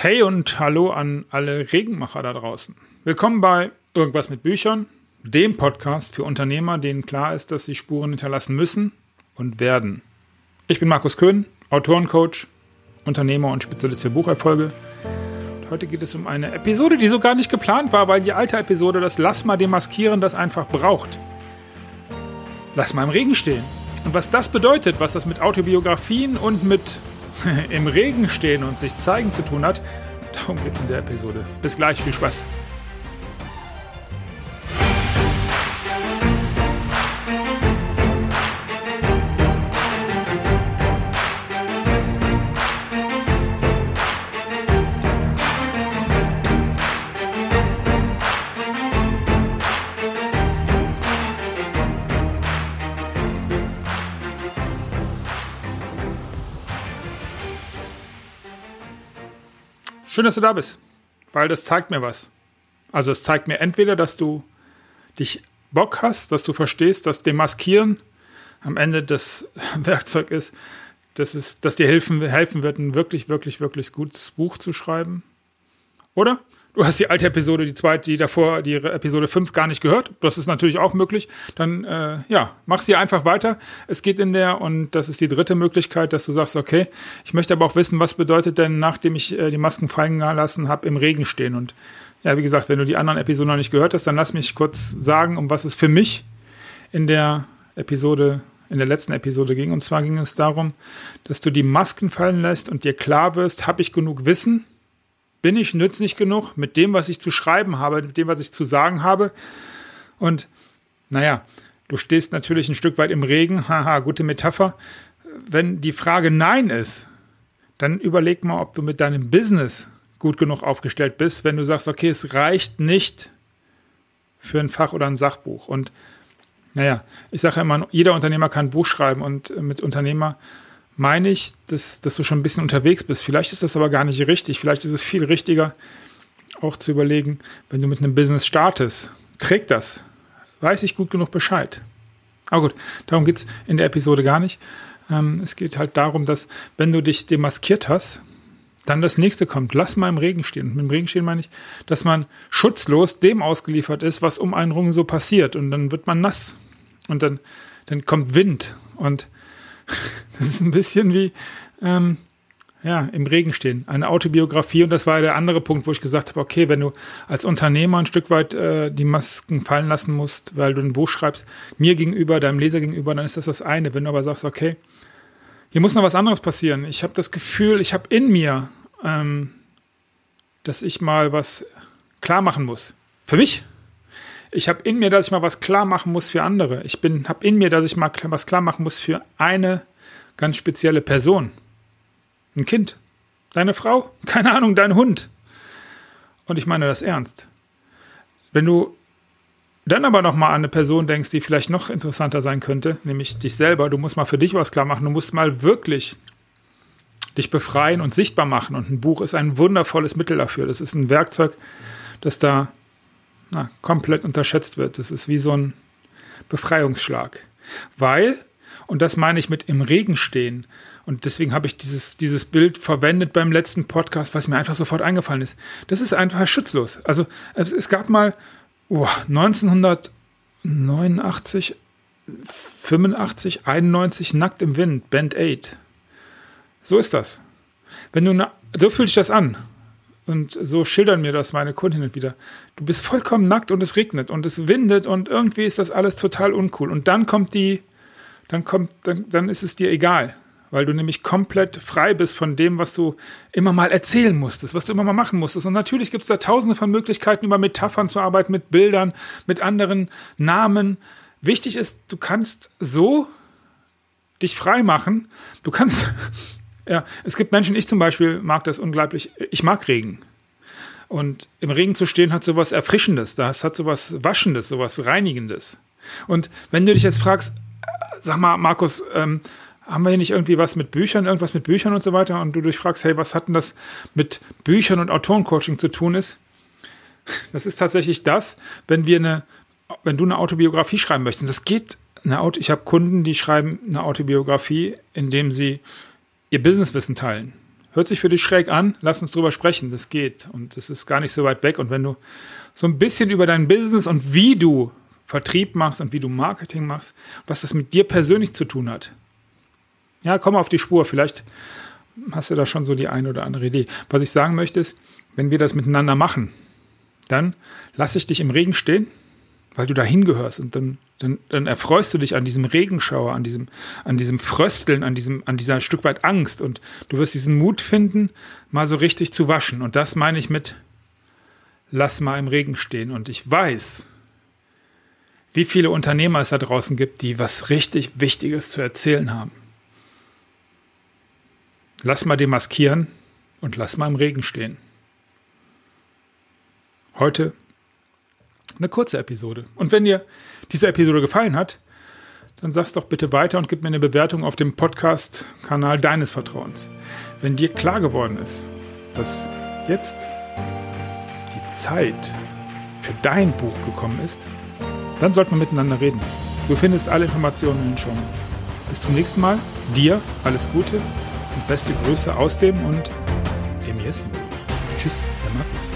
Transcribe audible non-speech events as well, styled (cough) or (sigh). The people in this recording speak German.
Hey und hallo an alle Regenmacher da draußen. Willkommen bei Irgendwas mit Büchern, dem Podcast für Unternehmer, denen klar ist, dass sie Spuren hinterlassen müssen und werden. Ich bin Markus Köhn, Autorencoach, Unternehmer und Spezialist für Bucherfolge. Und heute geht es um eine Episode, die so gar nicht geplant war, weil die alte Episode das Lass mal demaskieren das einfach braucht. Lass mal im Regen stehen. Und was das bedeutet, was das mit Autobiografien und mit (laughs) im Regen stehen und sich zeigen zu tun hat, darum geht es in der Episode. Bis gleich, viel Spaß. Schön, dass du da bist, weil das zeigt mir was. Also es zeigt mir entweder, dass du dich Bock hast, dass du verstehst, dass Demaskieren am Ende das (laughs) Werkzeug ist, dass, es, dass dir helfen, helfen wird, ein wirklich, wirklich, wirklich gutes Buch zu schreiben. Oder du hast die alte Episode, die zweite, die davor, die Episode 5 gar nicht gehört. Das ist natürlich auch möglich. Dann, äh, ja, mach sie einfach weiter. Es geht in der, und das ist die dritte Möglichkeit, dass du sagst, okay, ich möchte aber auch wissen, was bedeutet denn, nachdem ich äh, die Masken fallen gelassen habe, im Regen stehen. Und ja, wie gesagt, wenn du die anderen Episoden noch nicht gehört hast, dann lass mich kurz sagen, um was es für mich in der Episode in der letzten Episode ging. Und zwar ging es darum, dass du die Masken fallen lässt und dir klar wirst, habe ich genug Wissen, bin ich nützlich genug mit dem, was ich zu schreiben habe, mit dem, was ich zu sagen habe? Und naja, du stehst natürlich ein Stück weit im Regen, (laughs) haha, gute Metapher. Wenn die Frage Nein ist, dann überleg mal, ob du mit deinem Business gut genug aufgestellt bist, wenn du sagst, okay, es reicht nicht für ein Fach oder ein Sachbuch. Und naja, ich sage immer, jeder Unternehmer kann ein Buch schreiben und mit Unternehmer meine ich, dass, dass du schon ein bisschen unterwegs bist. Vielleicht ist das aber gar nicht richtig. Vielleicht ist es viel richtiger, auch zu überlegen, wenn du mit einem Business startest, trägt das? Weiß ich gut genug Bescheid? Aber gut, darum geht es in der Episode gar nicht. Ähm, es geht halt darum, dass, wenn du dich demaskiert hast, dann das nächste kommt. Lass mal im Regen stehen. Und mit dem Regen stehen meine ich, dass man schutzlos dem ausgeliefert ist, was um einen rum so passiert. Und dann wird man nass. Und dann, dann kommt Wind. Und (laughs) das ist ein bisschen wie ähm, ja, im Regen stehen. Eine Autobiografie und das war der andere Punkt, wo ich gesagt habe, okay, wenn du als Unternehmer ein Stück weit äh, die Masken fallen lassen musst, weil du ein Buch schreibst, mir gegenüber, deinem Leser gegenüber, dann ist das das eine. Wenn du aber sagst, okay, hier muss noch was anderes passieren. Ich habe das Gefühl, ich habe in mir, ähm, dass ich mal was klar machen muss. Für mich, ich habe in mir, dass ich mal was klar machen muss für andere. Ich bin, habe in mir, dass ich mal was klar machen muss für eine ganz spezielle Person. Ein Kind. Deine Frau? (laughs) Keine Ahnung, dein Hund. Und ich meine das ernst. Wenn du dann aber noch mal an eine Person denkst, die vielleicht noch interessanter sein könnte, nämlich dich selber, du musst mal für dich was klar machen, du musst mal wirklich dich befreien und sichtbar machen. Und ein Buch ist ein wundervolles Mittel dafür. Das ist ein Werkzeug, das da na, komplett unterschätzt wird. Das ist wie so ein Befreiungsschlag. Weil, und das meine ich mit im Regen stehen, und deswegen habe ich dieses, dieses Bild verwendet beim letzten Podcast, was mir einfach sofort eingefallen ist. Das ist einfach schutzlos. Also es, es gab mal oh, 1989, 85, 91 Nackt im Wind, Band 8. So ist das. Wenn du, so fühlt sich das an. Und so schildern mir das meine Kundinnen wieder. Du bist vollkommen nackt und es regnet und es windet und irgendwie ist das alles total uncool. Und dann kommt die, dann kommt, dann, dann ist es dir egal. Weil du nämlich komplett frei bist von dem, was du immer mal erzählen musstest, was du immer mal machen musstest. Und natürlich gibt es da tausende von Möglichkeiten, über Metaphern zu arbeiten, mit Bildern, mit anderen Namen. Wichtig ist, du kannst so dich frei machen. Du kannst ja, es gibt Menschen, ich zum Beispiel mag das unglaublich. Ich mag Regen. Und im Regen zu stehen hat sowas Erfrischendes, das hat sowas Waschendes, sowas Reinigendes. Und wenn du dich jetzt fragst, äh, sag mal, Markus, ähm, haben wir hier nicht irgendwie was mit Büchern, irgendwas mit Büchern und so weiter? Und du dich fragst, hey, was hat denn das mit Büchern und Autorencoaching zu tun ist? Das ist tatsächlich das, wenn wir eine, wenn du eine Autobiografie schreiben möchtest. Das geht eine Auto, ich habe Kunden, die schreiben eine Autobiografie, indem sie ihr Businesswissen teilen. Hört sich für dich schräg an, lass uns drüber sprechen. Das geht und es ist gar nicht so weit weg. Und wenn du so ein bisschen über dein Business und wie du Vertrieb machst und wie du Marketing machst, was das mit dir persönlich zu tun hat. Ja, komm auf die Spur. Vielleicht hast du da schon so die eine oder andere Idee. Was ich sagen möchte ist, wenn wir das miteinander machen, dann lass ich dich im Regen stehen, weil du da hingehörst und dann, dann, dann erfreust du dich an diesem Regenschauer, an diesem, an diesem Frösteln, an diesem, an dieser Stück weit Angst und du wirst diesen Mut finden, mal so richtig zu waschen. Und das meine ich mit, lass mal im Regen stehen. Und ich weiß, wie viele Unternehmer es da draußen gibt, die was richtig Wichtiges zu erzählen haben. Lass mal demaskieren und lass mal im Regen stehen. Heute eine kurze Episode. Und wenn dir diese Episode gefallen hat, dann sag's doch bitte weiter und gib mir eine Bewertung auf dem Podcast-Kanal deines Vertrauens. Wenn dir klar geworden ist, dass jetzt die Zeit für dein Buch gekommen ist, dann sollten wir miteinander reden. Du findest alle Informationen in den Show Notes. Bis zum nächsten Mal. Dir alles Gute und beste Grüße aus dem und Emias Tschüss, der Markus.